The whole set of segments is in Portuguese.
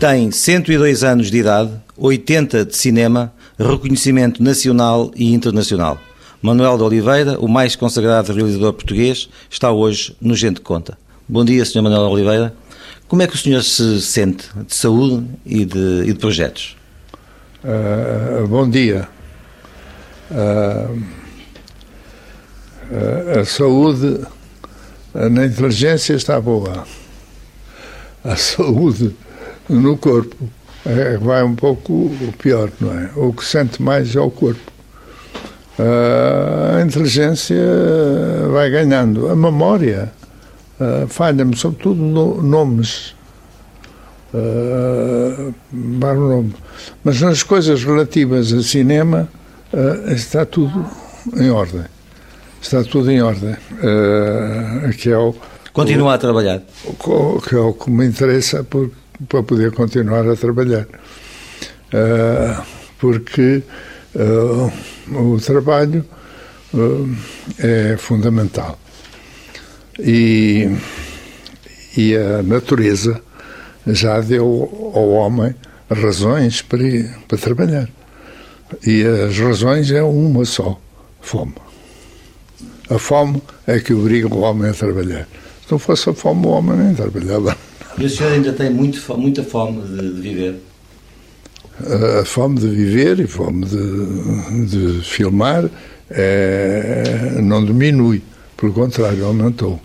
Tem 102 anos de idade, 80 de cinema, reconhecimento nacional e internacional. Manuel de Oliveira, o mais consagrado realizador português, está hoje no Gente Conta. Bom dia, Sr. Manuel de Oliveira. Como é que o senhor se sente de saúde e de, e de projetos? Uh, bom dia. Uh, a saúde na inteligência está boa. A saúde no corpo é, vai um pouco pior, não é? O que sente mais é o corpo. a inteligência vai ganhando. A memória falha-me, sobretudo no, nomes. Uh, mas nas coisas relativas a cinema uh, está tudo em ordem. Está tudo em ordem. Uh, que é o, Continua o, a trabalhar. O, que é o que me interessa por, para poder continuar a trabalhar. Uh, porque uh, o trabalho é fundamental. E, e a natureza já deu ao homem razões para, para trabalhar. E as razões é uma só: fome. A fome é que obriga o homem a trabalhar. Se não fosse a fome, o homem nem trabalhava. E o senhor ainda tem muito, muita fome de, de viver? A fome de viver e fome de, de filmar é, não diminui, pelo contrário, aumentou.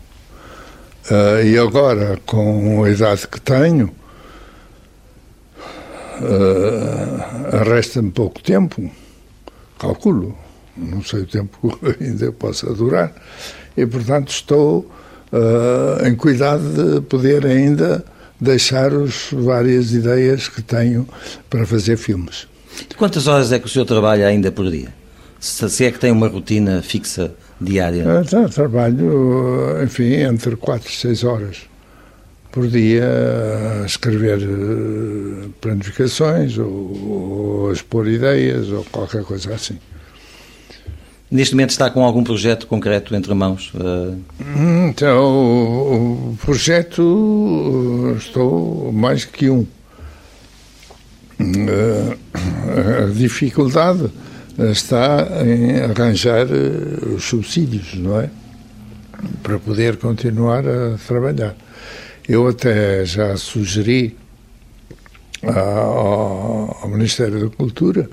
Uh, e agora, com a idade que tenho, uh, resta-me pouco tempo, calculo, não sei o tempo que ainda possa durar, e portanto estou uh, em cuidado de poder ainda deixar as várias ideias que tenho para fazer filmes. Quantas horas é que o senhor trabalha ainda por dia? Se é que tem uma rotina fixa diária? Eu trabalho, enfim, entre 4 e 6 horas por dia a escrever eh, planificações ou, ou a expor ideias ou qualquer coisa assim. Neste momento está com algum projeto concreto entre mãos? Eh? Então, o projeto, eh, estou mais que um. A dificuldade está em arranjar eh, os subsídios, não é? Para poder continuar a trabalhar. Eu até já sugeri ao Ministério da Cultura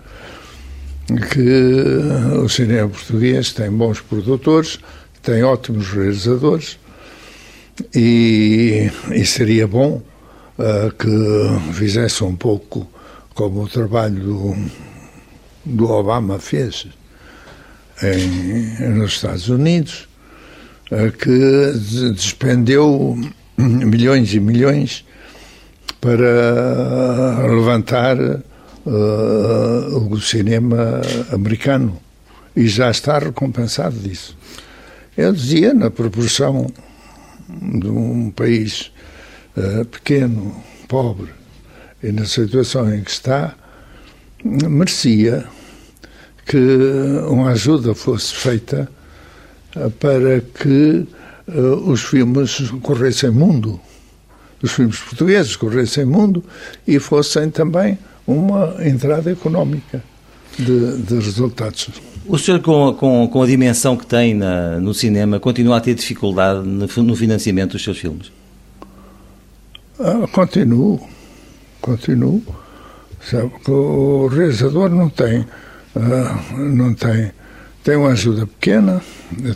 que o cinema português tem bons produtores, tem ótimos realizadores e, e seria bom uh, que fizesse um pouco como o trabalho do do Obama fez em, nos Estados Unidos, eh, que despendeu milhões e milhões para levantar uh, o cinema americano e já está recompensado disso. Eu dizia, na proporção de um país uh, pequeno, pobre, e na situação em que está, merecia que uma ajuda fosse feita eh, para que uh, os filmes corressem mundo, os filmes portugueses corressem mundo e fossem também uma entrada económica de, de resultados. O senhor, com a, com, com a dimensão que tem na, no cinema, continua a ter dificuldade no, no financiamento dos seus filmes? Ah, continuo, continuo o realizador não tem, uh, não tem, tem uma ajuda pequena,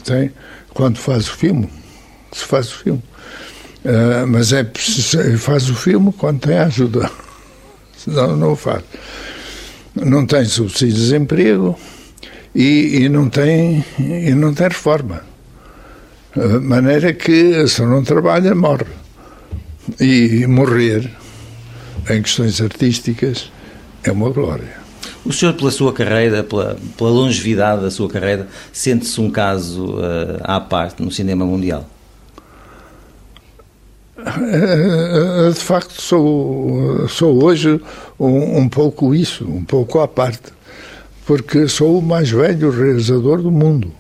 tem quando faz o filme, se faz o filme. Uh, mas é faz o filme quando tem ajuda, senão não o faz. Não tem subsídio de desemprego e, e, não tem e não tem reforma. De maneira que se não trabalha, morre. E morrer em questões artísticas é uma glória. O senhor, pela sua carreira, pela, pela longevidade da sua carreira, sente-se um caso uh, à parte no cinema mundial? Eh, de facto, sou, sou hoje um, um, pouco isso, um pouco à parte, porque sou o mais velho realizador do mundo.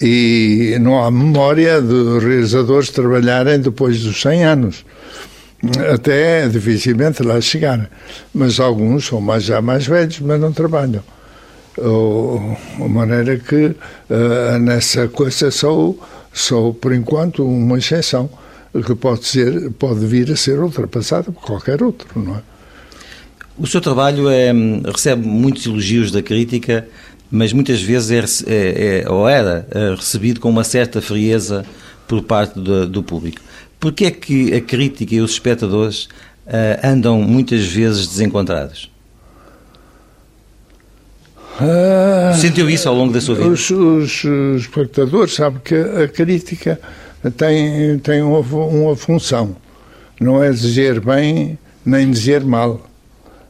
E não há memória de realizadores trabalharem depois dos 100 anos. até dificilmente lá chegar. Mas alguns são mais, já mais velhos, mas não trabalham. De maneira que uh, nessa coisa sou, sou, por enquanto, uma exceção que pode, ser, pode vir a ser ultrapassada por qualquer outro, não é? O seu trabalho é, recebe muitos elogios da crítica, mas muitas vezes é, é, é ou era é recebido com uma certa frieza por parte do, do público. Porquê é que a crítica e os espectadores uh, andam muitas vezes desencontrados? Uh, Sentiu isso ao longo da sua vida? Os, os espectadores sabem que a crítica tem, tem uma, uma função. Não é dizer bem nem dizer mal.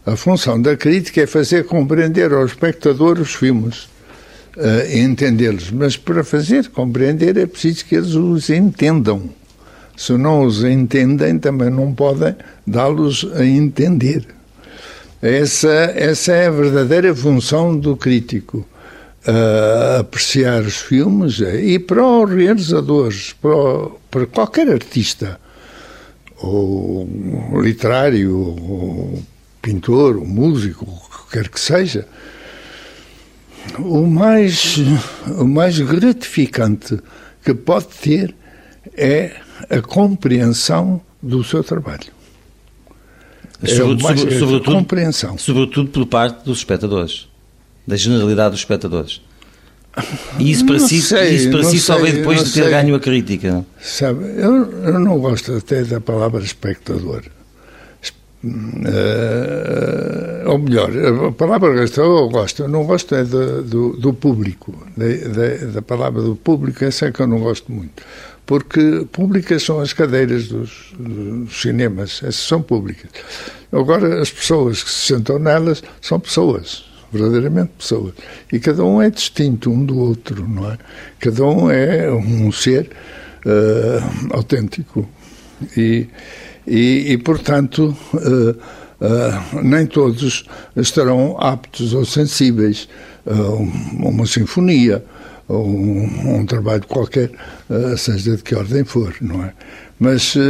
A função da crítica é fazer compreender ao espectador os filmes uh, entendê-los. Mas para fazer compreender é preciso que eles os entendam. Se não os entendem, também não podem dá-los a entender. Essa, essa é a verdadeira função do crítico. Uh, apreciar os filmes e para os realizadores, para, o, para qualquer artista, ou literário, ou pintor, ou músico, o que quer que seja, o mais, o mais gratificante que pode ter é a compreensão do seu trabalho. É sobre, mais, sobre, sobretudo, compreensão. Sobretudo por parte dos espectadores, da generalidade dos espectadores. E isso para si, sei, isso para si só veio depois de ter sei. ganho a crítica. Sabe, eu, eu não gosto até da palavra espectador. Uh, ou melhor, a palavra que eu gosto, eu não gosto é do, do, do público, da, da, da, palavra do público, essa é que eu não gosto muito porque públicas são as cadeiras dos, dos, cinemas, essas são públicas. Agora, as pessoas que se sentam nelas são pessoas, verdadeiramente pessoas. E cada um é distinto um do outro, não é? Cada um é um ser uh, autêntico. E, e, e portanto, uh, uh, nem todos estarão aptos ou sensíveis a uma sinfonia ou um, um trabalho qualquer, seja de que ordem for, não é? Mas uh,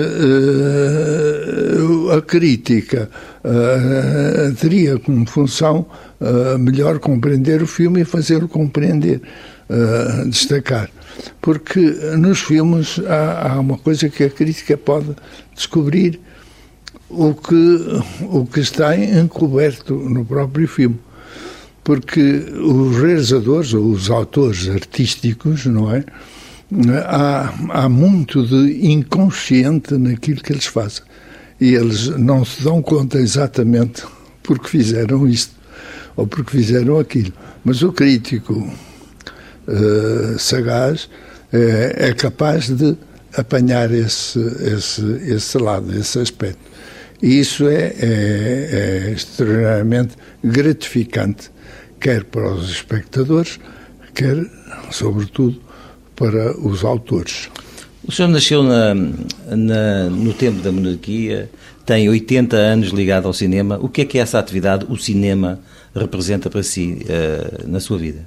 a crítica uh, teria como função melhor compreender o filme e fazê-lo compreender, destacar. Porque nos filmes há, há uma coisa que a crítica pode descobrir o que, o que está encoberto no próprio filme porque os realizadores ou os autores artísticos, não é? Há, há muito de inconsciente naquilo que eles fazem. E eles não se dão conta exatamente porque fizeram isto ou porque fizeram aquilo. Mas o crítico uh, sagaz é, é, capaz de apanhar esse, esse, esse lado, esse aspecto. E isso é, é, é extraordinariamente gratificante quer para os espectadores, quer, sobretudo, para os autores. O senhor nasceu na, na, no tempo da monarquia, tem 80 anos ligado ao cinema. O que é que essa atividade, o cinema, representa para si uh, na sua vida?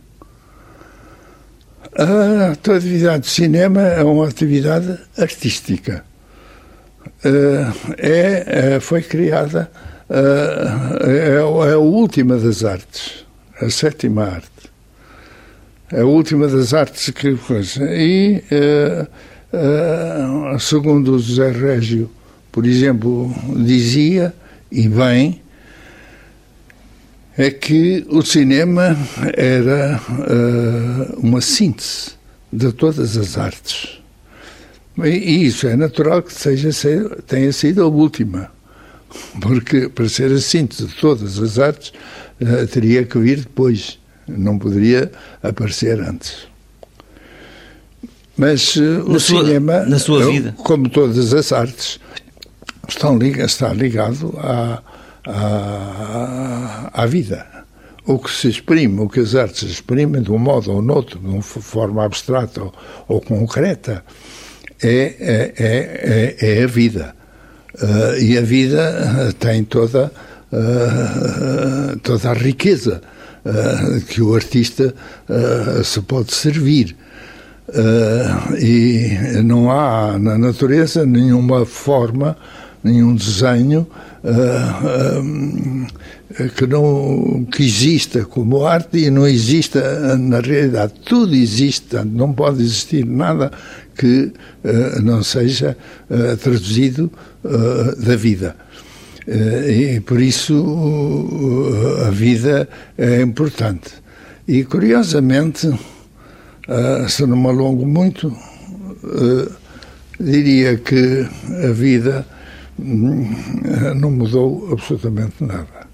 A atividade de cinema é uma atividade artística. Uh, é, foi criada, uh, é, é a última das artes a sétima arte. A última das artes que coisa. E, uh, uh, segundo o José Régio, por exemplo, dizia, e bem, é que o cinema era uh, uma síntese de todas as artes. E isso é natural que seja, tenha sido a última, porque para ser a síntese de todas as artes teria que vir depois, não poderia aparecer antes. Mas uh, o sua, cinema, na sua vida. como todas as artes, estão, está ligado à, à, à vida. O que se exprime, o que as artes exprimem de um modo ou noutro, de uma forma abstrata ou, ou concreta, é, é, é, é, a vida. Uh, e a vida tem toda uh, toda a riqueza uh, que o artista uh, se pode servir. e não há na natureza nenhuma forma nenhum desenho uh, uh, que não que exista como arte e não exista na realidade. Tudo existe, não pode existir nada que uh, não seja traduzido da vida. E por isso a vida é importante. E curiosamente, se não me alongo muito, diria que a vida hum, não mudou absolutamente nada.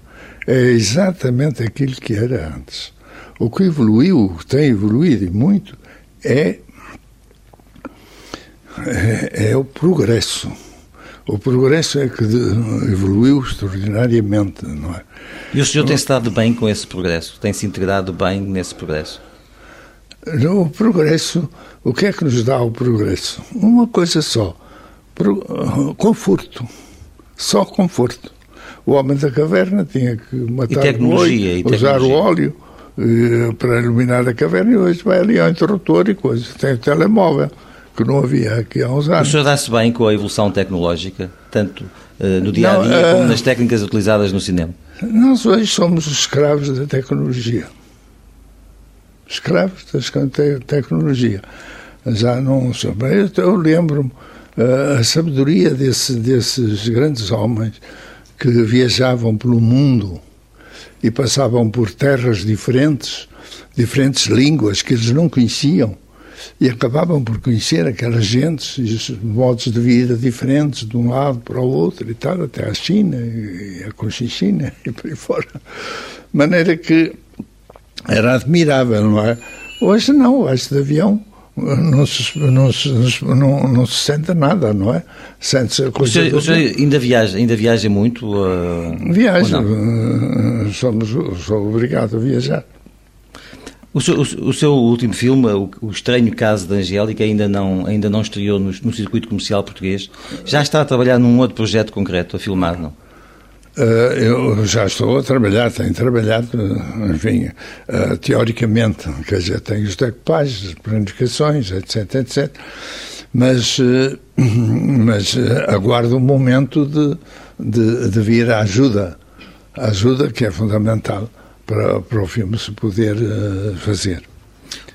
É exatamente aquilo que era antes. O que evoluiu, o que tem evoluído e muito, é, é, é o progresso. O progresso é que evoluiu extraordinariamente, não é? E o senhor tem-se dado bem com esse progresso? Tem-se integrado bem nesse progresso? O progresso, o que é que nos dá o progresso? Uma coisa só: conforto. Só conforto. O homem da caverna tinha que matar o olho, usar o óleo eh, para iluminar a caverna e hoje vai ali ao interruptor e coisa. Tem o telemóvel, que não havia aqui há uns anos. O senhor dá-se bem com a evolução tecnológica, tanto uh, no dia a dia não, uh, como nas técnicas utilizadas no cinema? Nós hoje somos escravos da tecnologia escravos da tecnologia. Já não sou. Eu lembro-me uh, a sabedoria desse, desses grandes homens que viajavam pelo mundo e passavam por terras diferentes, diferentes línguas que eles não conheciam e acabavam por conhecer aquelas gentes e os modos de vida diferentes de um lado para o outro e tal, até a China e a Conchichina e por aí fora. De maneira que era admirável, não é? Hoje não, hoje de avião não se, não se, não, não se sente nada, não é? Sente-se a coisa. O senhor, o senhor ainda, viaja, ainda viaja muito? Uh, Viajo, uh, somos, sou obrigado a viajar. O seu, o, o seu último filme, o, o, Estranho Caso da Angélica, ainda não, ainda não estreou no, no circuito comercial português. Já está a trabalhar num outro projeto concreto, a filmar, não? Uh, eu já estou a trabalhar, tenho trabalhado, enfim, uh, teoricamente, quer dizer, tenho os decupagem, as planificações, etc, etc, mas, uh, mas aguardo um momento de, de, de, vir a ajuda, a ajuda que é fundamental para, para o filme se poder fazer.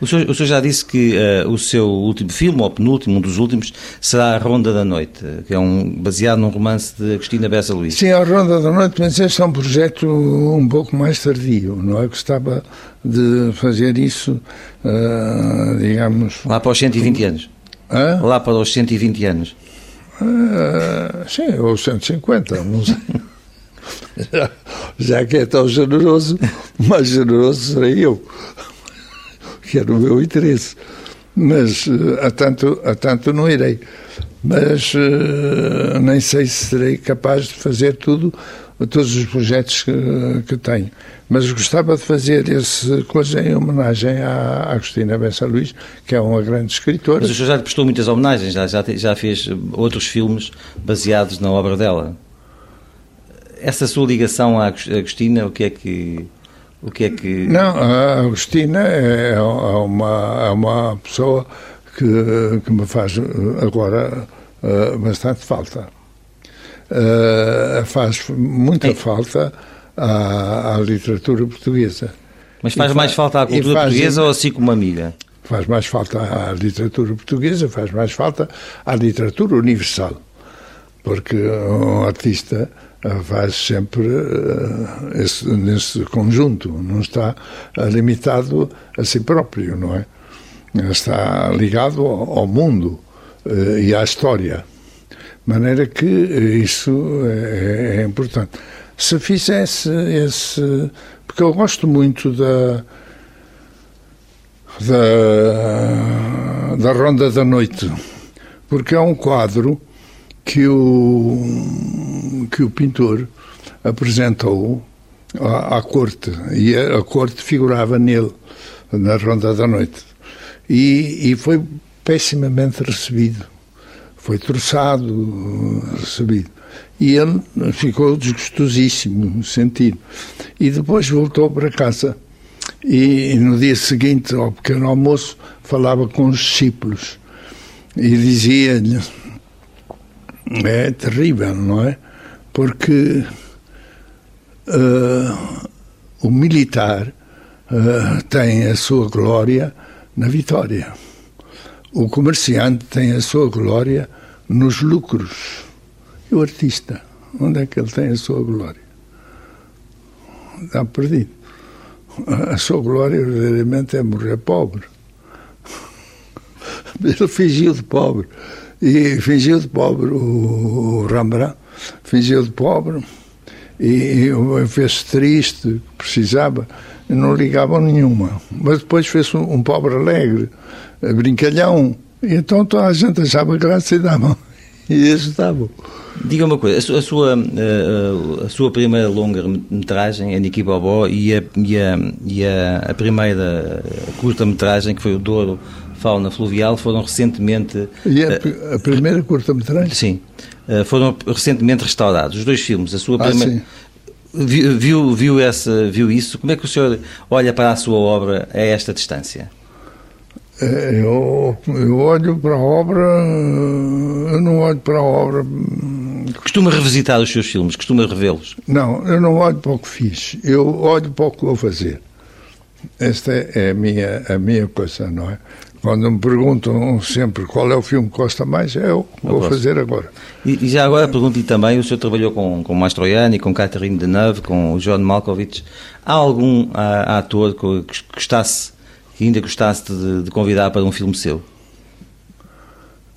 O senhor, o senhor, já disse que uh, o seu último filme, ou penúltimo, um dos últimos, será A Ronda da Noite, que é um, baseado num romance de Agostina Bessa Luís. Sim, A Ronda da Noite, mas este é um projeto um pouco mais tardio, não é? Gostava de fazer isso, uh, digamos... Lá para os 120 anos? Hã? Lá para os 120 anos? Uh, sim, ou 150, não sei. já, que é tão generoso, mais generoso serei eu que era o meu interesse. Mas uh, a, tanto, a tanto não irei. Mas uh, nem sei se serei capaz de fazer tudo, todos os projetos que, que tenho. Mas gostava de fazer esse coisa em homenagem à Agostina Bessa Luís, que é uma grande escritora. Mas o senhor já lhe prestou muitas homenagens, já, já, já fez outros filmes baseados na obra dela. Essa sua ligação à Agostina, o que é que o que é que. Não, a Agostina é, é uma, é uma pessoa que, que me faz agora uh, bastante falta. Uh, faz muita falta à, à, literatura portuguesa. Mas faz, mais falta à cultura faz, portuguesa ou assim como uma amiga? Faz mais falta à literatura portuguesa, faz mais falta à literatura universal. Porque um artista faz sempre uh, esse, nesse conjunto, não está limitado a si próprio, não é? Está ligado ao, mundo uh, e à história. De maneira que isso é, é, importante. Se fizesse esse. Porque eu gosto muito da. da, da Ronda da Noite, porque é um quadro que o, que o pintor apresentou à, à corte, e a, a, corte figurava nele, na Ronda da Noite. E, e foi pessimamente recebido. Foi troçado, recebido. E ele ficou desgostosíssimo, sentido. E depois voltou para casa. E, e no dia seguinte, ao pequeno almoço, falava com os discípulos e dizia-lhe é terrível, não é? Porque uh, o militar uh, tem a sua glória na vitória. O comerciante tem a sua glória nos lucros. E o artista, onde é que ele tem a sua glória? Está perdido. A sua glória, verdadeiramente, é morrer pobre. Ele fingiu de pobre. E fingiu de pobre o Rembrandt, fingiu de pobre e fez-se triste, precisava, não ligavam nenhuma. Mas depois fez um, um pobre alegre, brincalhão, e então toda a gente achava graça e davam. E ajudavam. Diga uma coisa, a sua, a, a sua primeira longa-metragem, Niki Bobó, e a, e a, e a, a primeira curta-metragem, que foi o Douro Fauna Fluvial, foram recentemente... E a, a primeira curta-metragem? Sim, foram recentemente restaurados, os dois filmes. A sua ah, primeira... Viu, viu, viu, essa, viu isso? Como é que o senhor olha para a sua obra a esta distância? Eu, eu olho para a obra, eu não olho para a obra. Costuma revisitar os seus filmes, costuma revê-los? Não, eu não olho para o que fiz, eu olho para o que vou fazer. Esta é a minha, a minha coisa, não é? Quando me perguntam sempre qual é o filme que gosta mais, é eu vou fazer agora. E, e já agora pergunto-lhe também, o senhor trabalhou com, com Mastroianni, com Catherine Deneuve, com o John Malkovich. Há algum a, ator que gostasse, que ainda gostasse de, de, convidar para um filme seu?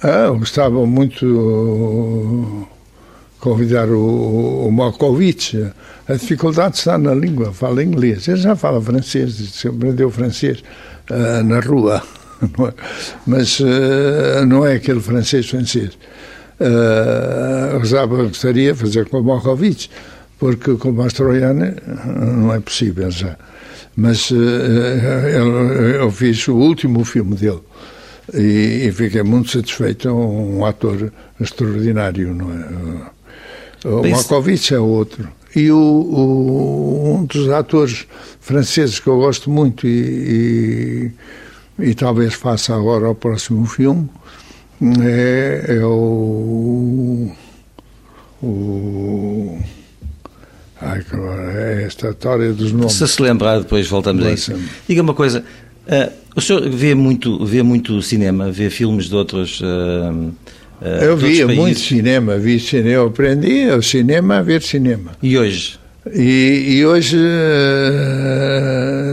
Ah, eu gostava muito uh, convidar o, o Malkovich. A dificuldade está na língua, fala inglês. Ele já fala francês, aprendeu francês uh, na rua. É? mas uh, não é aquele francês francês. Uh, gostaria de fazer com o Malkovich, porque com o Mastroianni não é possível já. Mas uh, eu, eu, fiz o último filme dele e, e fiquei muito satisfeito. É um, um ator extraordinário, não é? O Malkovich é outro. E o, o, um dos atores franceses que eu gosto muito e, e e talvez faça agora o próximo filme, é, é o, o ai, é esta história dos nomes. Se se lembrar, depois voltamos a isso. Diga uma coisa, uh, o senhor vê muito, vê muito cinema, vê filmes de outros... Uh, uh, eu via muito cinema, vi cinema, aprendi o cinema a ver cinema. E hoje? E, e hoje uh,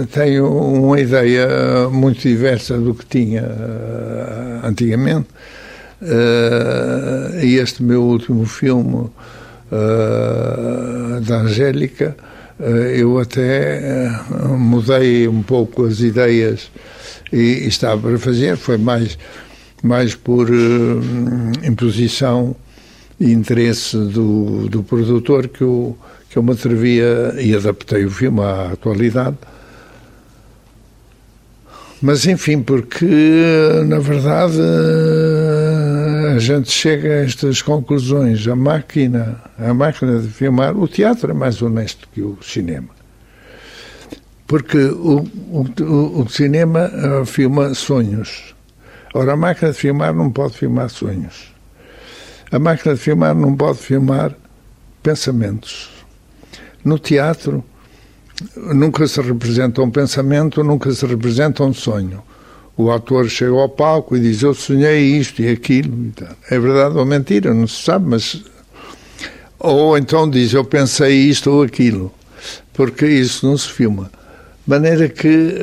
tenho uma ideia muito diversa do que tinha uh, antigamente. Uh, e este meu último filme, da Angélica, eu até mudei um pouco as ideias e, e, estava para fazer, foi mais, mais por imposição e interesse do, do produtor que eu que eu me atrevia e adaptei o filme à atualidade. Mas enfim, porque na verdade a gente chega a estas conclusões. A máquina, a máquina de filmar, o teatro é mais honesto que o cinema. Porque o, o, o cinema uh, filma sonhos. Ora, a máquina de filmar não pode filmar sonhos. A máquina de filmar não pode filmar pensamentos. No teatro, nunca se representa um pensamento, nunca se representa um sonho. O ator chega ao palco e diz: Eu sonhei isto e aquilo. É verdade ou mentira, não se sabe, mas. Ou então diz: Eu pensei isto ou aquilo, porque isso não se filma. De maneira que, uh,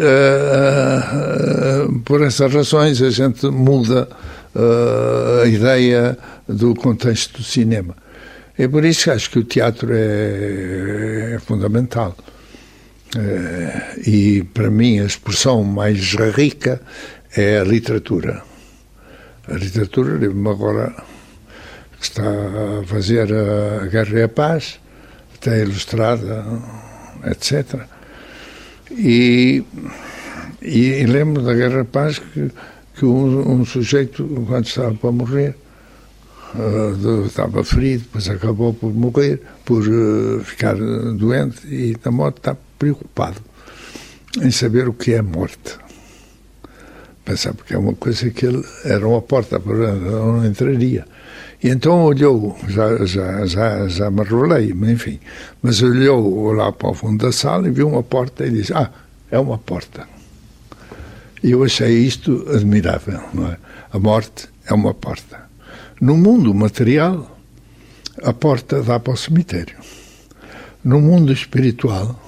uh, por essas razões, a gente muda uh, a ideia do contexto do cinema. É por isso que acho que o teatro é, é fundamental. É, e para mim a expressão mais rica é a literatura. A literatura, lembro-me agora que está a fazer a Guerra e a Paz, até ilustrada, etc. E, e, e lembro da Guerra e a Paz que, que um, um sujeito, quando estava para morrer, estava ferido, depois acabou por morrer, por uh, ficar doente e na morte está preocupado em saber o que é morte. Pensar porque é uma coisa que ele era uma porta para não entraria. E então olhou, já, já, já, já me revelei, mas enfim, mas olhou lá para o fundo da sala e viu uma porta e disse: Ah, é uma porta. E eu achei isto admirável, não é? A morte é uma porta. No mundo material, a porta dá para o cemitério. No mundo espiritual,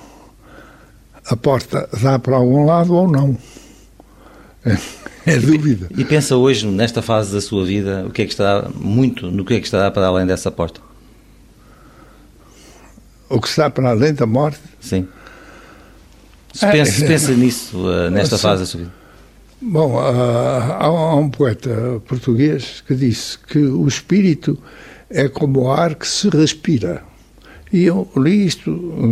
a porta dá para algum lado ou não. É, é dúvida. E pensa hoje, nesta fase da sua vida, o que é que está muito, no que é que está para além dessa porta? O que está para além da morte? Sim. Se pensa, se pensa nisso, uh, nesta fase da sua vida. Bom, há um poeta português que disse que o espírito é como o ar que se respira. E eu li isto,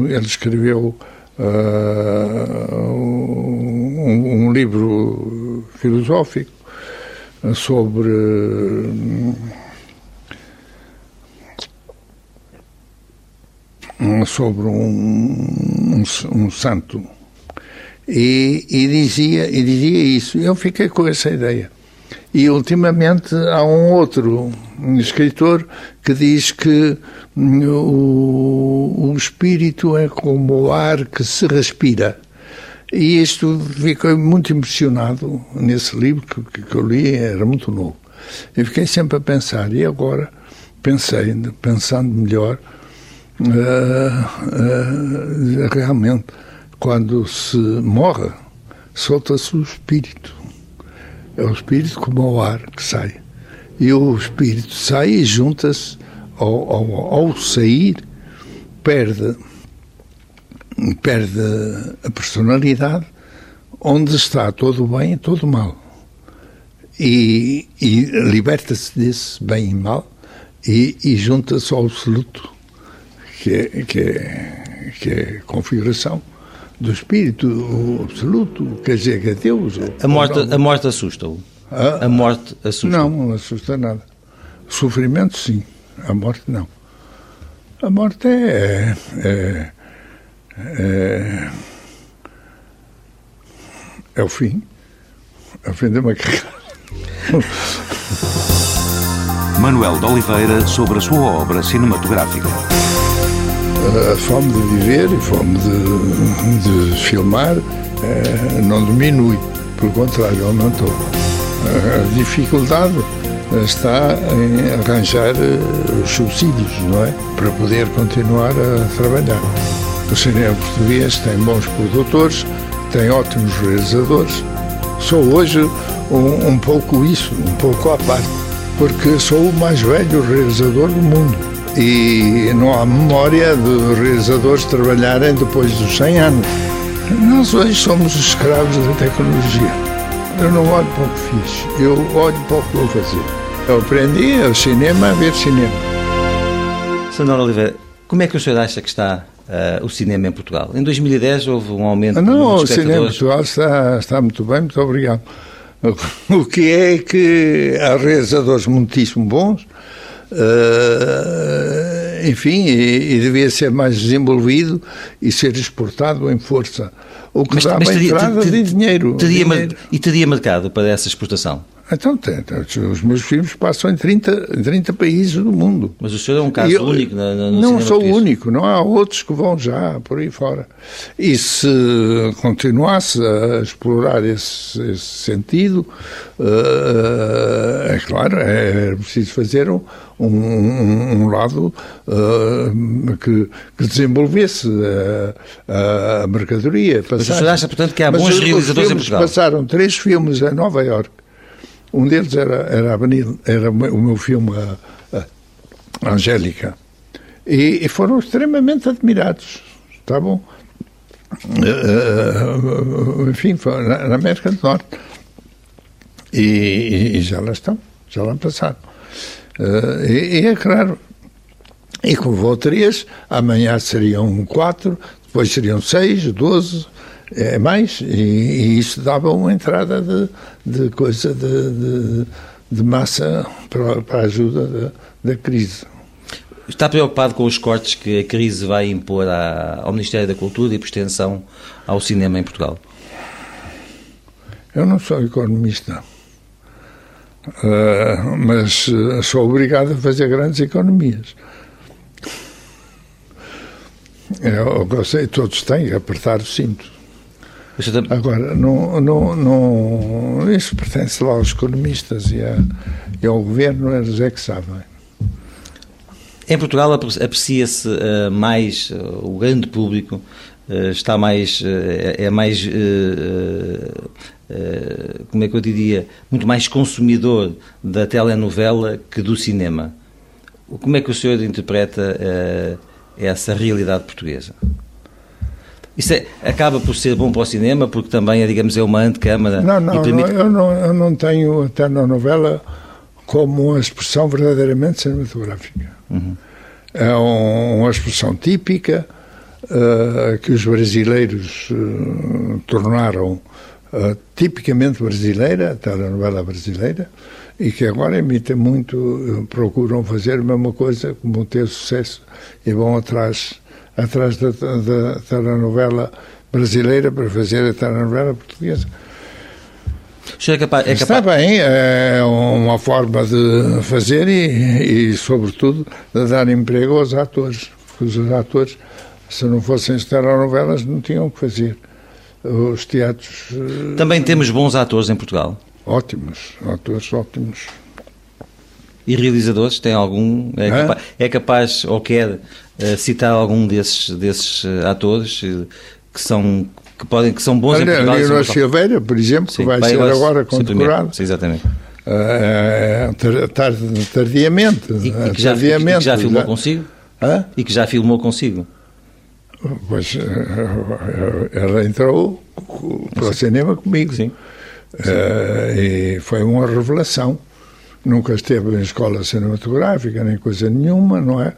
ele escreveu uh, um, um, livro filosófico sobre sobre um, um, um santo e, e, dizia, e dizia isso. Eu fiquei com essa ideia. E ultimamente há um outro escritor que diz que o, o espírito é como o ar que se respira. E isto fiquei muito impressionado nesse livro que, que eu li, era muito novo. Eu fiquei sempre a pensar, e agora pensei, pensando melhor, uh, uh, realmente quando se morre, solta-se o espírito. É o espírito como o ar que sai. E o espírito sai e junta-se, ao, ao, ao, sair, perde, perde a personalidade, onde está todo o bem e todo o mal. E, e liberta-se desse bem e mal e, e junta-se ao absoluto, que é, que é, que é configuração do espírito absoluto, quer dizer, que é Deus. A morte, a morte assusta-o? Ah, a morte assusta? Não, não assusta nada. Sofrimento, sim. A morte, não. A morte é. é, é, é o fim. É o fim de uma carreira. Manuel de Oliveira sobre a sua obra cinematográfica a fome de viver e fome de, de filmar eh, não diminui, pelo contrário, aumentou. A dificuldade está em arranjar eh, os subsídios, não é? Para poder continuar a trabalhar. O cinema português tem bons produtores, tem ótimos realizadores. Sou hoje um, um pouco isso, um pouco à parte, porque sou o mais velho realizador do mundo e não há memória de realizadores trabalharem depois dos 100 anos. Nós hoje somos escravos da tecnologia. Eu não olho para o que fiz, eu olho para o que vou fazer. Eu aprendi o cinema a ver cinema. Sandor Oliveira, como é que o senhor acha que está uh, o cinema em Portugal? Em 2010 houve um aumento Não, o cinema em Portugal está, está muito bem, muito obrigado. O que é que há realizadores muitíssimo bons, Uh, enfim, e, e, devia ser mais desenvolvido e ser exportado em força. O que mas, dá mas teria, entrada ter, de dinheiro, teria, dinheiro. E teria mercado para essa exportação? Então, tem, os meus filmes passam em 30, em 30 países do mundo. Mas o senhor é um caso eu, único na, na, no Não sou o único, não há outros que vão já por aí fora. E se continuasse a explorar esse, esse sentido, uh, é claro, é, é preciso fazer um, um, um lado uh, que, que, desenvolvesse a, a mercadoria. Mas o senhor acha, portanto, que há Mas bons realizadores em Portugal? passaram três filmes em Nova Iorque um deles era, era, Avenida, era o meu filme a, a Angélica. E, e, foram extremamente admirados. Estavam, uh, uh, enfim, na, na, América do Norte. E, e, e, já lá estão, já lá passaram. Uh, e, e, é claro, e com vou três, amanhã seriam quatro, depois seriam seis, doze, é mais, e, e, isso dava uma entrada de, de coisa de, de, de massa para, para a ajuda da, da crise. Está preocupado com os cortes que a crise vai impor à, ao Ministério da Cultura e, por extensão, ao cinema em Portugal? Eu não sou economista. Uh, mas uh, sou obrigado a fazer grandes economias. É o que eu sei, todos têm, apertar o cinto. Agora, não, não, não, isso pertence lá aos economistas e, a, e ao governo, eles é que sabem. Em Portugal aprecia-se uh, mais uh, o grande público uh, está mais é mais como é que eu diria muito mais consumidor da telenovela que do cinema. Como é que o senhor interpreta essa realidade portuguesa? Isso é, acaba por ser bom para o cinema, porque também, é, digamos, é uma antecâmara. Não, não, permite... não, eu não, eu não tenho a telenovela como uma expressão verdadeiramente cinematográfica. Uhum. É um, uma expressão típica uh, que os brasileiros uh, tornaram uh, tipicamente brasileira, a telenovela brasileira, e que agora emitem muito, procuram fazer a mesma coisa, como ter sucesso, e vão atrás, atrás da, da telenovela brasileira para fazer a telenovela portuguesa. É capaz, é capaz... Está bem, é uma forma de fazer e, e, sobretudo, de dar emprego aos atores. Porque os atores, se não fossem telenovelas, não tinham que fazer. Os teatros. Eh, Também temos bons atores em Portugal. Ótimos, atores ótimos. E realizadores, tem algum? É, capaz, é capaz ou quer uh, citar algum desses, desses uh, atores uh, que são que, podem, que são bons Olha, em Portugal. Leonor Silveira, por exemplo, sim, que vai ser agora condecorado. Sim, exatamente. Uh, tardiamente. E, e, que já, tardiamente, e que já filmou já. consigo? Hã? E que já filmou consigo? Pois ela entrou para o cinema comigo. Sim. Uh, e foi uma revelação. Nunca esteve em escola cinematográfica, nem coisa nenhuma, não é?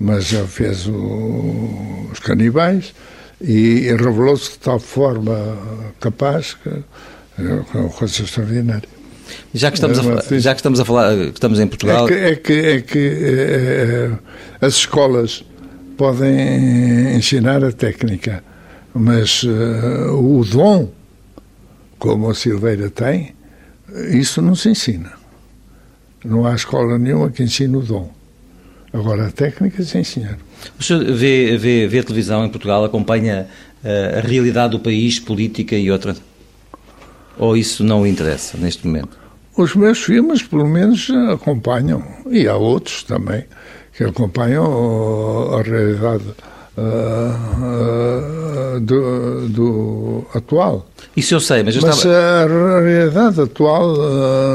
Mas já fez o, os canibais e revelou-se de tal forma capaz que é uma coisa extraordinária. Já que estamos, a, já que estamos a falar, estamos em Portugal. É que, é que, é que é, as escolas podem ensinar a técnica, mas uh, o dom, como a Silveira tem, isso não se ensina. Não há escola nenhuma que ensine o dom. Agora, a técnica se ensina. O senhor vê, vê, vê televisão em Portugal, acompanha uh, a realidade do país, política e outra? Ou isso não interessa neste momento? Os meus filmes, pelo menos, acompanham, e há outros também, que acompanham a realidade uh, uh, do, do, atual. Isso eu sei, mas eu mas estava... a realidade atual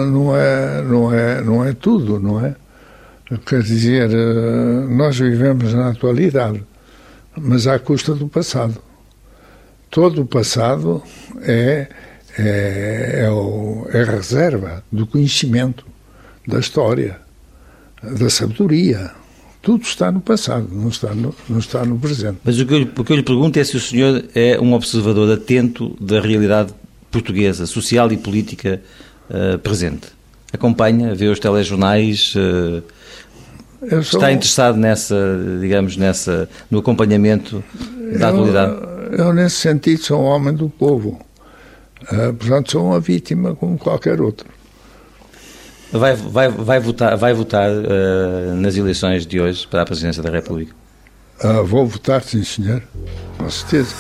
não, é, não, é, não é tudo, não é? Quer dizer, eh, nós vivemos na atualidade, mas à custa do passado. Todo o passado é, é, é, o, é a reserva do conhecimento, da história, da sabedoria. Tudo está no passado, não está no, não está no presente. Mas o que, eu, o que eu lhe pergunto é se o senhor é um observador atento da realidade portuguesa, social e política uh, presente. Acompanha, vê os telejornais. Uh, Sou... Está interessado nessa, digamos, nessa, no acompanhamento da eu, atualidade? Eu, nesse sentido, sou um homem do povo. Uh, portanto, sou uma vítima como qualquer outro. Vai, vai, vai votar, vai votar uh, nas eleições de hoje para a presidência da República? Uh, vou votar, sim, senhor. Com certeza.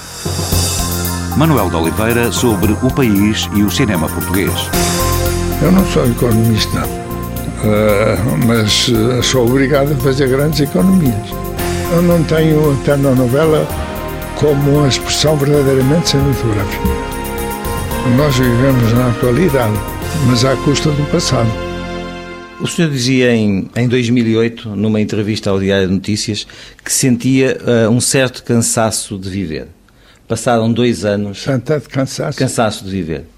Manuel de Oliveira sobre o país e o cinema português. Eu não sou economista mas uh, sou obrigado a fazer grandes economias. Eu não tenho a telenovela como uma expressão verdadeiramente cinematográfica. Nós vivemos na atualidade, mas à custa do passado. O senhor dizia em, em 2008, numa entrevista ao Diário de Notícias, que sentia uh, um certo cansaço de viver. Passaram dois anos. Tanto cansaço. Cansaço de viver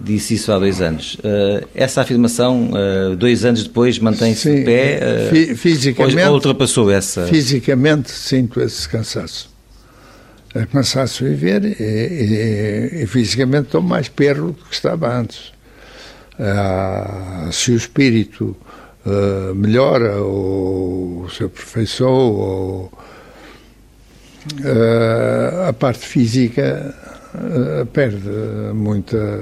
disse isso há dois anos. Uh, essa afirmação, uh, dois anos depois, mantém-se de pé? Uh, fisicamente, ou ultrapassou essa? Fisicamente sinto esse cansaço. É cansaço de viver e, e, e, fisicamente estou mais perro do que estava antes. se o espírito melhora ou se aperfeiçoou ou a parte física uh, perde muita,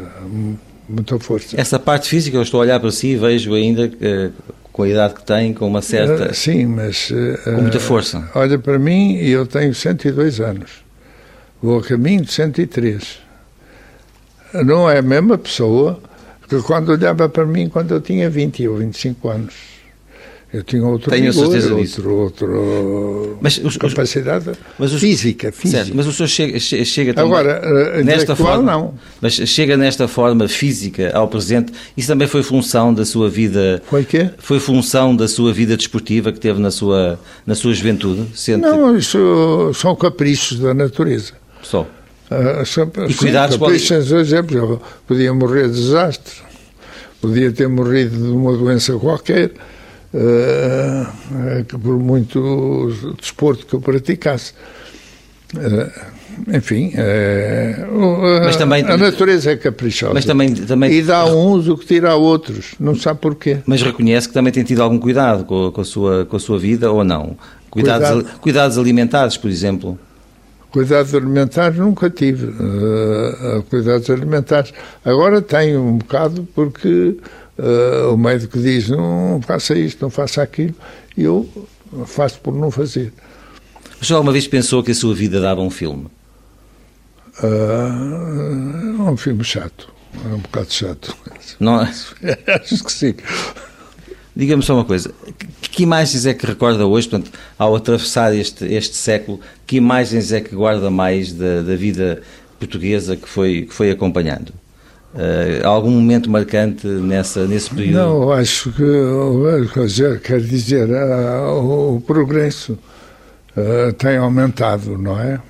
muita força. Essa parte física, eu estou a olhar para si e vejo ainda uh, com a idade que tem, com uma certa. Uh, sim, mas. Com muita força. Olha para mim e eu tenho 102 anos. Vou a caminho de 103. Não é a mesma pessoa que quando olhava para mim quando eu tinha 20 ou 25 anos. Eu tinha outro Tenho vigor, certeza outro, disso. outro Mas os- capacidade mas os- física, física. Certo, mas o senhor chega, che- chega também. Agora, eh, nesta forma, não. Mas chega nesta forma física ao presente. Isso também foi função da sua vida. Foi quê? Foi função da sua vida desportiva que teve na sua, na sua juventude? Sente Não, isso são caprichos da natureza. só. Sempre- E cuidados sim, caprichos, por exemplo, eu podia morrer de desastre, podia ter morrido de uma doença qualquer, que por muito desporto que eu praticasse. Ah, enfim, Mas também- a natureza é caprichosa. Mas também- também- E dá a uns o que tira a outros, não sabe porquê. Mas reconhece que também tem tido algum cuidado com, a- com a, sua, com a sua vida ou não? Cuidados, Cuidado. al- cuidados alimentares, por exemplo. Cuidados alimentares nunca tive. eh, cuidados alimentares. Agora tenho um bocado porque eh, o médico diz não faça isto, não faça aquilo, e eu faço por não fazer. O senhor alguma vez pensou que a sua vida dava um filme? É um filme chato. É um bocado chato. Não, Acho que sim. Diga-me só uma coisa, que, que imagens é que recorda hoje, portanto, ao atravessar este, este século, que imagens é que guarda mais da, da vida portuguesa que foi, que foi acompanhando? Eh, algum momento marcante nessa, nesse período? Não, acho que, eu- quer dizer, ah, o, progresso ah, tem aumentado, não é?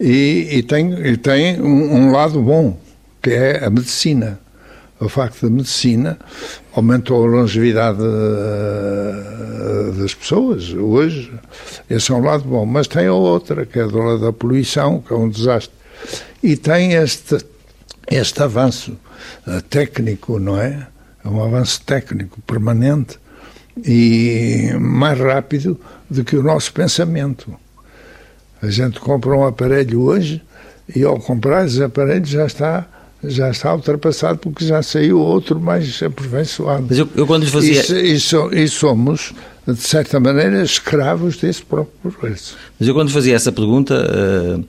E, e tem, e tem um, um lado bom, que é a medicina. O facto da medicina aumentou a longevidade das pessoas hoje. Esse é um lado bom. Mas tem a outra, que é do lado da poluição, que é um desastre. E tem este, este avanço eh, técnico, não é? É um avanço técnico permanente e mais rápido do que o nosso pensamento. A gente compra um aparelho hoje e ao comprar esse aparelho já está já está ultrapassado porque já saiu outro mais aperfeiçoado. Mas eu, eu quando fazia, E, e e somos, de certa maneira, escravos desse próprio progresso. mas eu quando fazia essa pergunta eh,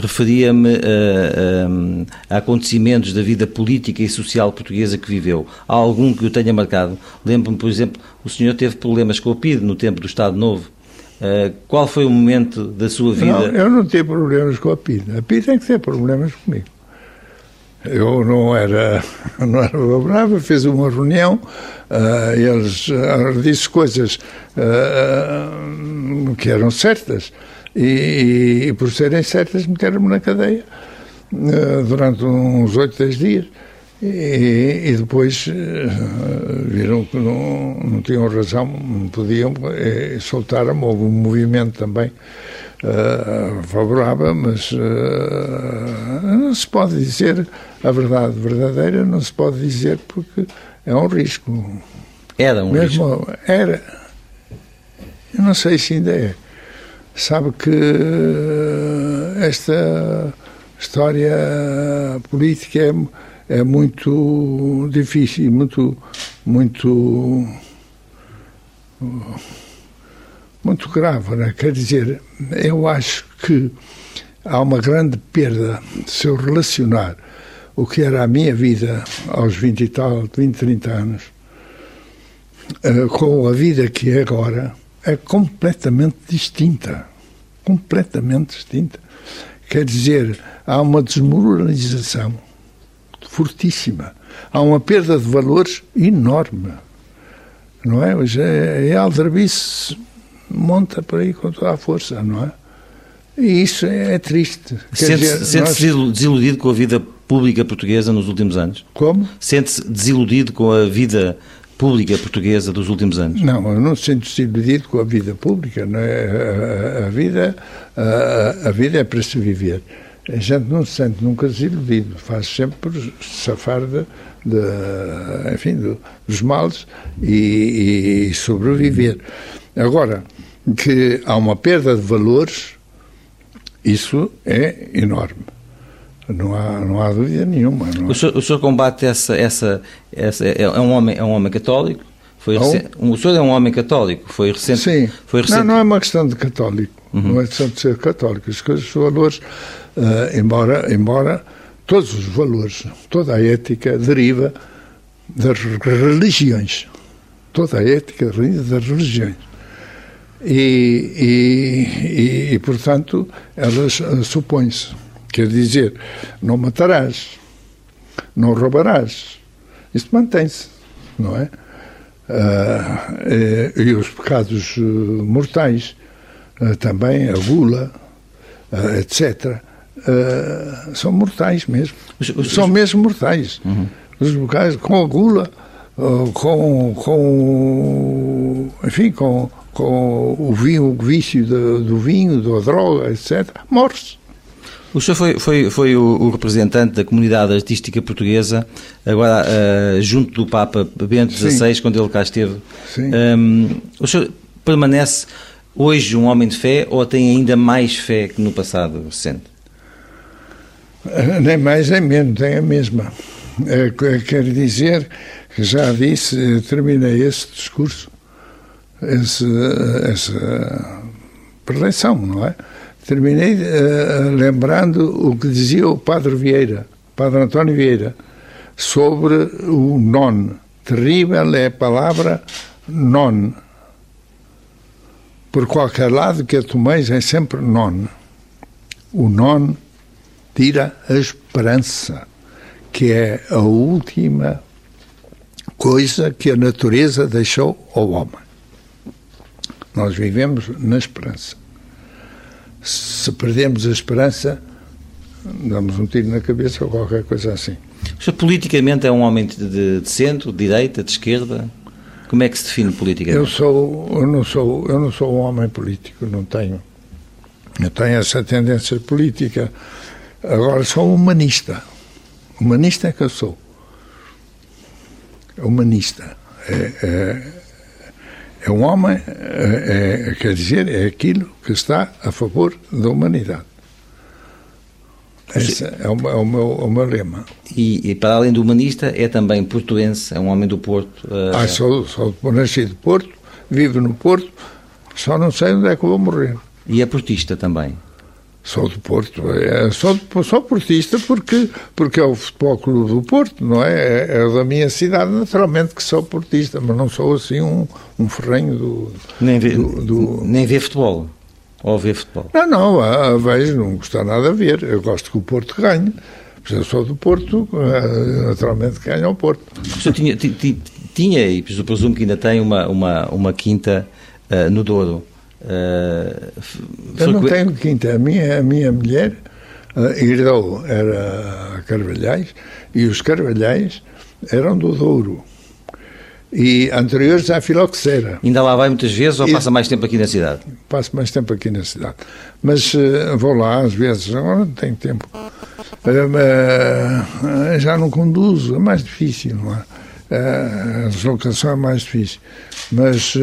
referia-me eh, eh, a acontecimentos da vida política e social portuguesa que viveu. Há algum que o tenha marcado? Lembro-me, por exemplo, o senhor teve problemas com o PID no tempo do Estado Novo. Eh, qual foi o momento da sua vida? Não, eu não tenho problemas com a PID. A PID tem que ter problemas comigo. Eu não era, não era favorável, fiz uma reunião, ah, eles ah, disse coisas ah, que eram certas e, e por serem certas meteram-me na cadeia ah, durante uns oito, dez dias. E, e depois ah, viram que não, não tinham razão, não podiam, e soltaram-me. Houve um movimento também ah, favorável, mas ah, não se pode dizer a verdade verdadeira, não se pode dizer porque é um risco. Era um risco. Mesmo era. Eu não sei se ainda é. Sabe que eh, esta história política é, é muito difícil, muito, muito, muito grave, né? Quer dizer, eu acho que há uma grande perda se eu relacionar o que era a minha vida aos 20 e tal, 20, 30 anos, eh, com a vida que é agora, é completamente distinta. Completamente distinta. Quer dizer, há uma desmoralização fortíssima. Há uma perda de valores enorme. Não é? Hoje é, é aldrabice monta por aí com toda a força, não é? E isso é triste. Sente-se dizer, sente-se nós- desiludido com a vida pública portuguesa nos últimos anos? Como? Sente-se desiludido com a vida pública portuguesa dos últimos anos? Não, eu não sinto desiludido com a vida pública. Não é? a, a- vida, a, a vida é para se viver. A gente não se sente nunca desiludido, faz sempre por safar de, de, enfim, do- dos males e, e sobreviver. Agora, que há uma perda de valores, isso é enorme. Não há, não há dúvida nenhuma. O senhor, o, senhor, combate essa, essa, essa é, é um homem, é um homem católico. Foi recente, o senhor é um homem católico. Foi recente. Sim. Foi recente. Não, não é uma questão de católico. Uhum. Não é questão de ser católico. As coisas, os valores, uh, embora, embora todos os valores, toda a ética deriva das religiões. Toda a ética deriva das religiões. E, e, e, e portanto, elas uh, supõem-se. Quer dizer, não matarás, não roubarás. Isto mantém-se, não é? Uh, e, os pecados uh, mortais, uh, também a gula, etc., são mortais mesmo. Os, os, são mesmo mortais. Uhum. Os pecados com a gula, com, com, enfim, com, com o vinho, o vício do, do vinho, da droga, etc., morre-se. O senhor foi, foi, foi o, o, representante da comunidade artística portuguesa, agora uh, junto do Papa Bento XVI, quando ele cá esteve. Sim. Um, o senhor permanece hoje um homem de fé ou tem ainda mais fé que no passado recente? Eh, nem mais nem menos, tem a mesma. É, quer dizer que já disse, terminei esse discurso, esse, essa preleção, não é? Terminei uh, lembrando o que dizia o Padre Vieira, Padre António Vieira, sobre o non. Terrível é a palavra non. Por qualquer lado que a tomeis é sempre non. O non tira a esperança, que é a última coisa que a natureza deixou ao homem. Nós vivemos na esperança se perdemos a esperança, damos um tiro na cabeça ou qualquer coisa assim. O politicamente é um homem de, de, centro, de direita, de esquerda? Como é que se define politicamente? Eu sou, eu não sou, eu não sou um homem político, não tenho. Eu tenho essa tendência política. Agora sou humanista. Humanista é que eu sou. Humanista. É, é, é um homem, é, é, quer dizer, é aquilo que está a favor da humanidade. Esse é o, é o, meu, o meu lema. E, e, para além do humanista, é também portuense, é um homem do Porto. Uh... Ah, sou, sou nascido de Porto, vivo no Porto, só não sei onde é que vou morrer. E é portista também? Sou do Porto, é, sou, sou portista porque, porque é o Futebol Clube do Porto, não é? é? É da minha cidade, naturalmente que sou portista, mas não sou assim um, um ferrenho do nem vê, do, do... Nem vê futebol? Ou vê futebol? Não, não, a, a vejo, não gosta nada a ver. Eu gosto que o Porto ganhe. Eu sou do Porto, eh, naturalmente ganha o Porto. O senhor tinha, tinha, e presumo que ainda tem, uma, uma, uma quinta uh, no Douro. Uh, eu não tenho quinta. A minha, a minha mulher uh, herdou, era Carvalhais, e os Carvalhais eram do Douro. E anteriores à Filoxera. Ainda lá vai muitas vezes ou e, passa mais tempo aqui na cidade? Passo mais tempo aqui na cidade. Mas uh, vou lá às vezes, agora não tenho tempo. Uh, já não conduzo, é mais difícil, não é? A deslocação é mais difícil. Mas, uh,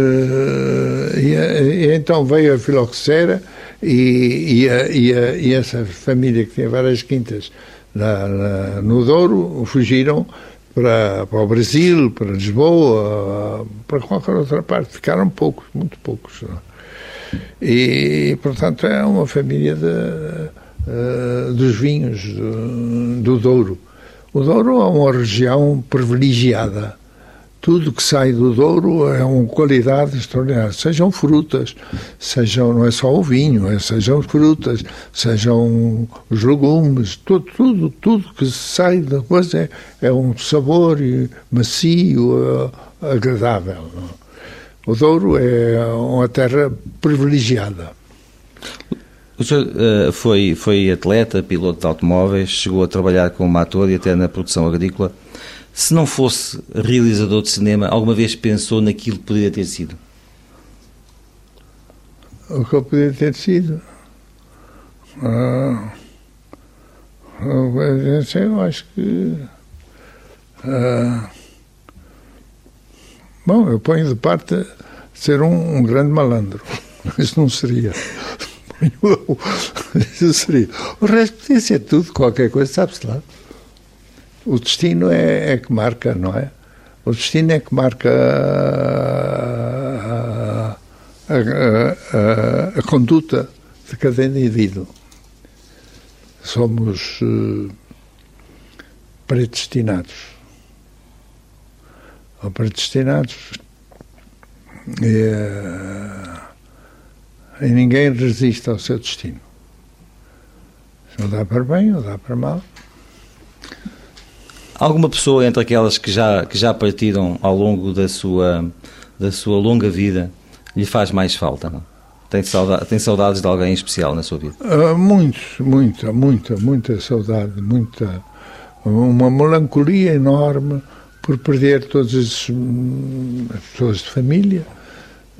e, e, então veio a filoxera e, e, a, e, essa família que tinha várias quintas na, na, no Douro fugiram para, para o Brasil, para Lisboa, para qualquer outra parte. Ficaram poucos, muito poucos. E, portanto, é uma família de, uh, dos vinhos do, do Douro. O Douro é uma região privilegiada. Tudo que sai do Douro é uma qualidade extraordinária. Sejam frutas, sejam, não é só o vinho, é, sejam frutas, sejam os legumes, tudo, tudo, tudo que sai da coisa é, é um sabor macio, é, agradável. O Douro é uma terra privilegiada. O senhor uh, foi, foi atleta, piloto de automóveis, chegou a trabalhar como ator e até na produção agrícola. Se não fosse realizador de cinema, alguma vez pensou naquilo que poderia ter sido? O que eu poderia ter sido? Ah, eu acho que. Ah, bom, eu ponho de parte ser um, um grande malandro. Isso não seria. O resto podia ser tudo, qualquer coisa, sabe-se lá. O destino é, é, que marca, não é? O destino é que marca a, a, a, a conduta de cada indivíduo. Somos uh, predestinados. Ou predestinados. E, uh, e ninguém resiste ao seu destino. Ou dá para bem ou dá para mal. Alguma pessoa entre aquelas que já, que já partiram ao longo da sua, da sua longa vida lhe faz mais falta, não? Tem, saudade, tem saudades de alguém especial na sua vida? Uh, muitos, muita, muita, muita saudade, muita. Uma melancolia enorme por perder todas as pessoas de família,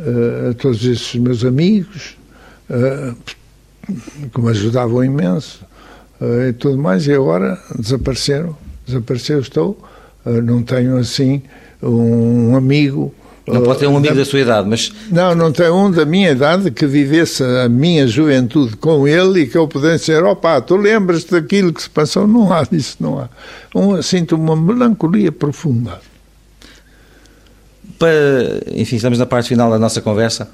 uh, todos esses meus amigos, uh, que me ajudavam imenso uh, e tudo mais, e agora desapareceram desapareceu, estou, não tenho assim um amigo. Não pode ter um amigo da, da sua idade, mas. Não, não tenho um da minha idade que vivesse a minha juventude com ele e que eu pudesse dizer: opá, tu lembras-te daquilo que se passou? Não há disso, não há. Um, sinto uma melancolia profunda. Para, enfim, estamos na parte final da nossa conversa.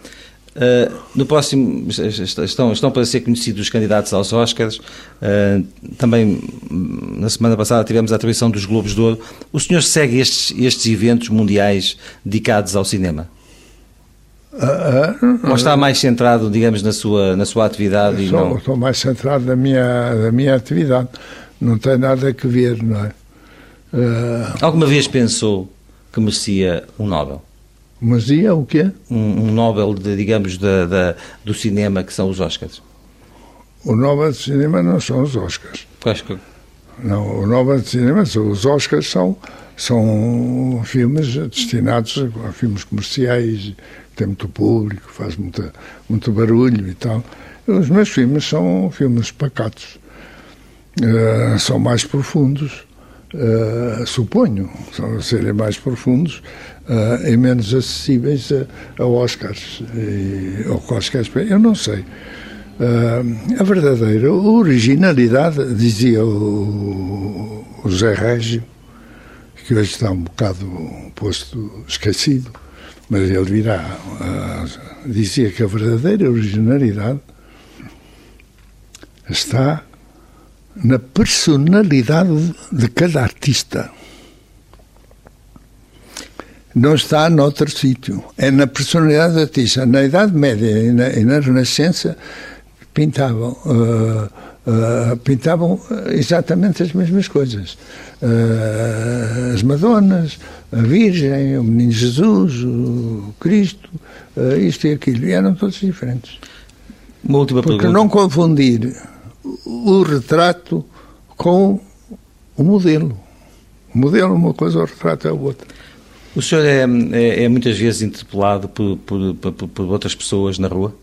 Uh, no próximo estão, estão para ser conhecidos os candidatos aos Oscars. Uh, também na semana passada tivemos a atribuição dos Globos de Ouro. O senhor segue estes, estes eventos mundiais dedicados ao cinema? Uh, Ou está mais centrado, digamos, na sua, na sua atividade? Estou, não... estou mais centrado na minha, na minha atividade. Não tem nada a ver, não é? Alguma vez pensou que merecia um Nobel? Mas ia o quê? Um, um Nobel, de, digamos, da, da, do cinema, que são os Oscars. O Nobel de Cinema não são os Oscars. Quais que... Não, o Nobel de Cinema, os Oscars são, são filmes destinados a filmes comerciais, tem muito público, faz muita, muito barulho e tal. Os meus filmes são filmes pacatos, uh, são mais profundos, uh, são serem mais profundos, uh, e menos acessíveis a, a Oscars e, ou quaisquer eu não sei. Uh, a verdadeira originalidade, dizia o, o José Régio, que hoje está um bocado posto esquecido, mas ele virá, dizia que a verdadeira originalidade está na personalidade de cada artista não está noutro sítio. É na personalidade do artista. Na Idade Média e na, e na Renascença pintavam. Uh, Uh, pintavam exatamente as mesmas coisas. Uh, as Madonas, a Virgem, o Menino Jesus, o Cristo, uh, isto e aquilo. E eram todos diferentes. Uma última Porque pergunta. não confundir o retrato com o modelo. O modelo é uma coisa, o retrato é outra. O senhor é, é, é muitas vezes interpelado por, por, por, por, outras pessoas na rua?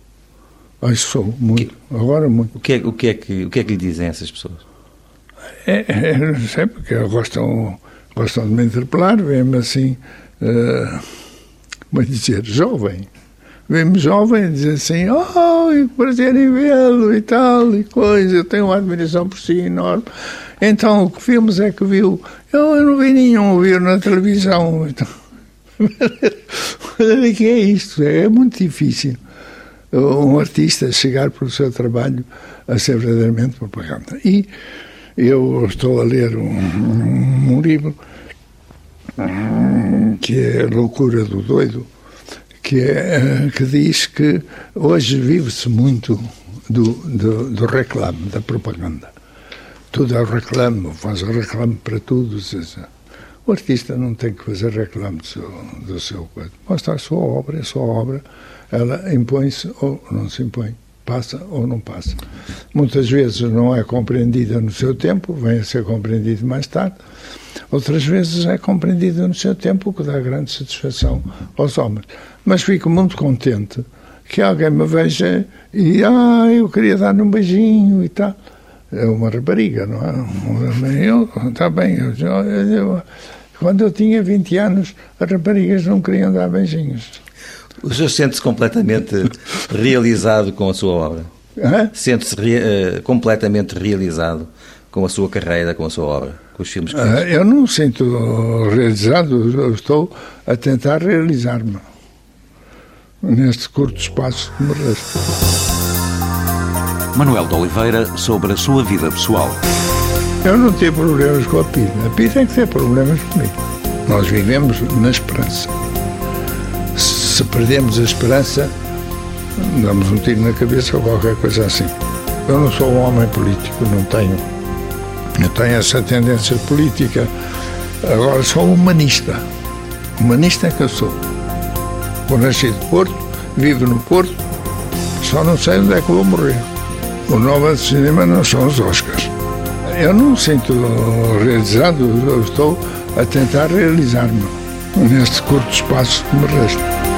Ah, sou, muito. Que, Agora muito. O que, é, o, que é que, o que é que lhe dizem essas pessoas? É, é, não sei, porque gostam, gostam de me interpelar, vêm-me assim, uh, como é dizer, jovem. Vêm-me jovem e dizem assim, oh, que prazer em vê-lo e tal, e coisa, eu tenho uma admiração por si enorme. Então, que filmes é que viu? Eu, eu não vi nenhum, viu na televisão. Então, o que é isto? É muito difícil um artista chegar pelo seu trabalho a ser verdadeiramente propaganda. E eu estou a ler um, um livro que é Loucura do Doido, que, é, que diz que hoje vive-se muito do, do, do reclame, da propaganda. Tudo é reclame, faz reclame para tudo. O artista não tem que fazer reclame do seu, do seu coisa. Mostra a sua obra, a sua obra, ela impõe-se ou não se impõe, passa ou não passa. Muitas vezes não é compreendida no seu tempo, vem a ser compreendido mais tarde. Outras vezes é compreendida no seu tempo, o que dá grande satisfação aos homens. Mas fico muito contente que alguém me veja e, ah, eu queria dar um beijinho e tal é uma rapariga, não é? Eu, está bem, eu, eu, quando eu tinha 20 anos, as raparigas não queriam dar beijinhos. O senhor sente-se completamente realizado com a sua obra? Sente-se uh, completamente realizado com a sua carreira, com a sua obra, com os filmes que fez? Uh, eu não sinto realizado, eu estou a tentar realizar-me neste curto espaço que me resta. Manuel de Oliveira sobre a sua vida pessoal. Eu não tenho problemas com a PIDE. A PIDE tem que ter problemas comigo. Nós vivemos na esperança. Se perdemos a esperança, damos um tiro na cabeça ou qualquer coisa assim. Eu não sou um homem político, não tenho. Eu tenho essa tendência política. Agora sou humanista. Humanista é que eu sou. Vou nascer de Porto, vivo no Porto, só não sei onde é que vou morrer. O nome de cinema não são os Oscars. Eu não sinto realizado, eu estou a tentar realizar-me neste curto espaço que me resta.